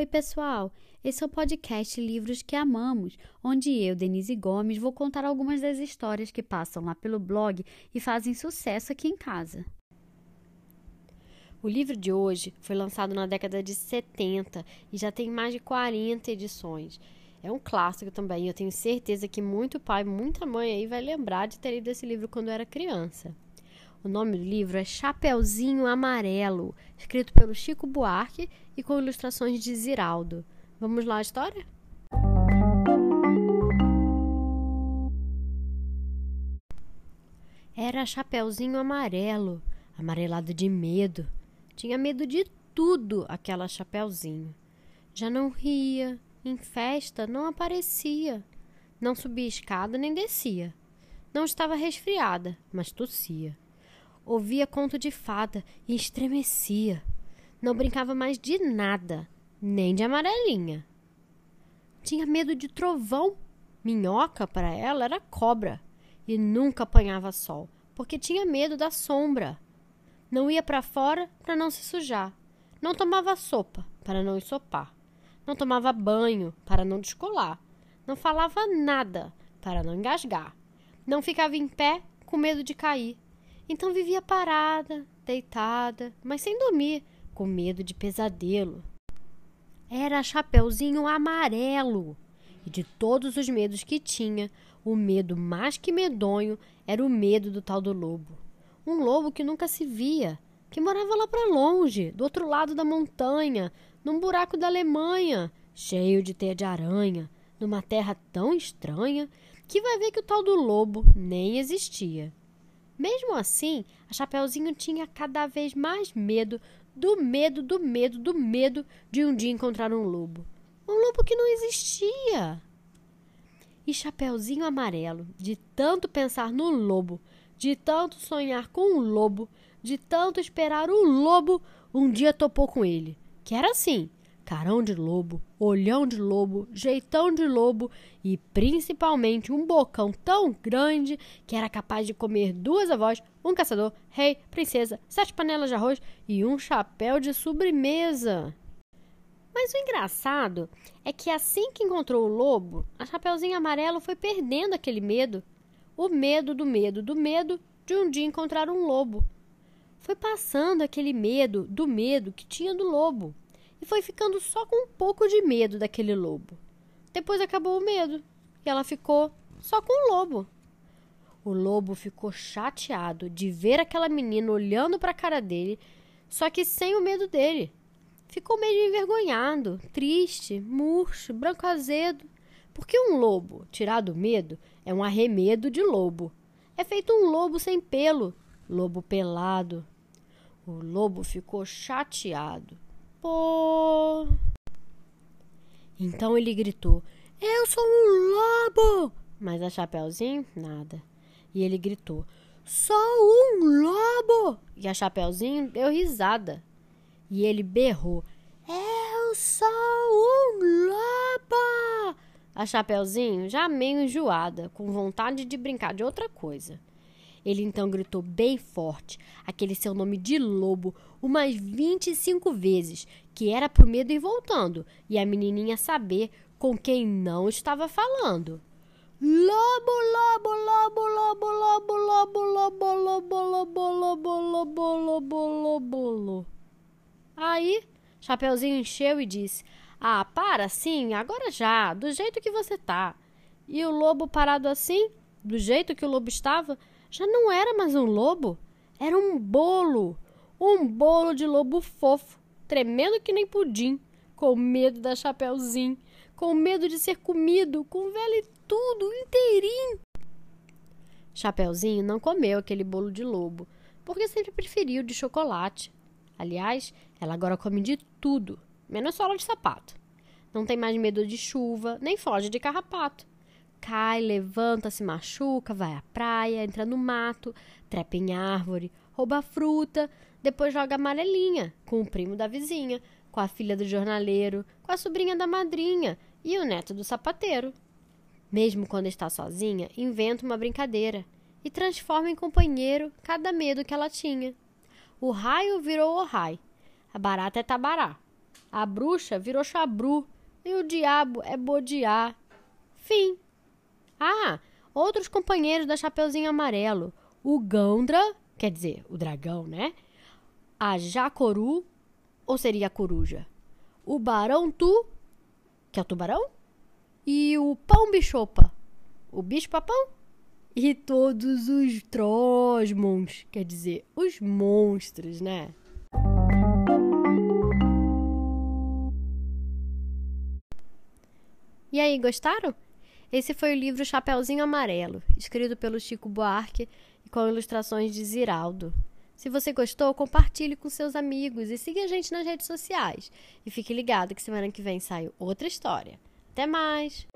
Oi, pessoal! Esse é o podcast Livros que Amamos, onde eu, Denise Gomes, vou contar algumas das histórias que passam lá pelo blog e fazem sucesso aqui em casa. O livro de hoje foi lançado na década de 70 e já tem mais de 40 edições. É um clássico também, eu tenho certeza que muito pai, muita mãe aí vai lembrar de ter lido esse livro quando era criança. O nome do livro é Chapeuzinho Amarelo, escrito pelo Chico Buarque e com ilustrações de Ziraldo. Vamos lá a história? Era Chapeuzinho Amarelo, amarelado de medo. Tinha medo de tudo, aquela Chapeuzinho. Já não ria, em festa não aparecia. Não subia escada nem descia. Não estava resfriada, mas tossia ouvia conto de fada e estremecia. Não brincava mais de nada, nem de amarelinha. Tinha medo de trovão. Minhoca, para ela, era cobra. E nunca apanhava sol, porque tinha medo da sombra. Não ia para fora para não se sujar. Não tomava sopa para não ensopar. Não tomava banho para não descolar. Não falava nada para não engasgar. Não ficava em pé com medo de cair. Então vivia parada, deitada, mas sem dormir, com medo de pesadelo. Era Chapeuzinho Amarelo. E de todos os medos que tinha, o medo mais que medonho era o medo do tal do lobo. Um lobo que nunca se via, que morava lá para longe, do outro lado da montanha, num buraco da Alemanha, cheio de teia de aranha, numa terra tão estranha que vai ver que o tal do lobo nem existia. Mesmo assim, a Chapeuzinho tinha cada vez mais medo do medo, do medo, do medo de um dia encontrar um lobo. Um lobo que não existia. E Chapeuzinho Amarelo, de tanto pensar no lobo, de tanto sonhar com um lobo, de tanto esperar um lobo, um dia topou com ele. Que era assim: carão de lobo, olhão de lobo, jeitão de lobo e principalmente um bocão tão grande que era capaz de comer duas avós, um caçador, rei, princesa, sete panelas de arroz e um chapéu de sobremesa. Mas o engraçado é que assim que encontrou o lobo, a Chapeuzinho Amarelo foi perdendo aquele medo. O medo do medo do medo de um dia encontrar um lobo. Foi passando aquele medo do medo que tinha do lobo e foi ficando só com um pouco de medo daquele lobo. Depois acabou o medo e ela ficou só com o lobo. O lobo ficou chateado de ver aquela menina olhando para a cara dele, só que sem o medo dele. Ficou meio envergonhado, triste, murcho, branco azedo. Porque um lobo, tirado o medo, é um arremedo de lobo. É feito um lobo sem pelo, lobo pelado. O lobo ficou chateado Então ele gritou: Eu sou um lobo! Mas a Chapeuzinho, nada. E ele gritou: Sou um lobo! E a Chapeuzinho deu risada. E ele berrou: Eu sou um lobo! A Chapeuzinho, já meio enjoada, com vontade de brincar de outra coisa. Ele então gritou bem forte aquele seu nome de lobo umas 25 vezes, que era pro medo ir voltando, e a menininha saber com quem não estava falando. Lobo, lobo, lobo, lobo, lobo, lobo, lobo, lobo, lobo, lobo, lobo, lobo, lobo, lobo. Aí, Chapeuzinho encheu e disse: Ah, para sim, agora já, do jeito que você tá. E o lobo parado assim, do jeito que o lobo estava, já não era mais um lobo, era um bolo. Um bolo de lobo fofo, tremendo que nem pudim, com medo da Chapeuzinho, com medo de ser comido, com velho e tudo, inteirinho. Chapeuzinho não comeu aquele bolo de lobo, porque sempre preferiu de chocolate. Aliás, ela agora come de tudo, menos sola de sapato. Não tem mais medo de chuva, nem foge de carrapato cai, levanta, se machuca, vai à praia, entra no mato, trepa em árvore, rouba fruta, depois joga amarelinha com o primo da vizinha, com a filha do jornaleiro, com a sobrinha da madrinha e o neto do sapateiro. Mesmo quando está sozinha, inventa uma brincadeira e transforma em companheiro cada medo que ela tinha. O raio virou o rai, a barata é tabará, A bruxa virou chabru e o diabo é bodiá. Fim. Ah, outros companheiros da Chapeuzinho Amarelo. O Gandra, quer dizer, o dragão, né? A Jacoru, ou seria a coruja? O Barão Tu, que é o tubarão? E o Pão Bichopa, o bicho-papão? E todos os Trosmons, quer dizer, os monstros, né? E aí, gostaram? Esse foi o livro Chapeuzinho Amarelo, escrito pelo Chico Buarque e com ilustrações de Ziraldo. Se você gostou, compartilhe com seus amigos e siga a gente nas redes sociais. E fique ligado que semana que vem sai outra história. Até mais!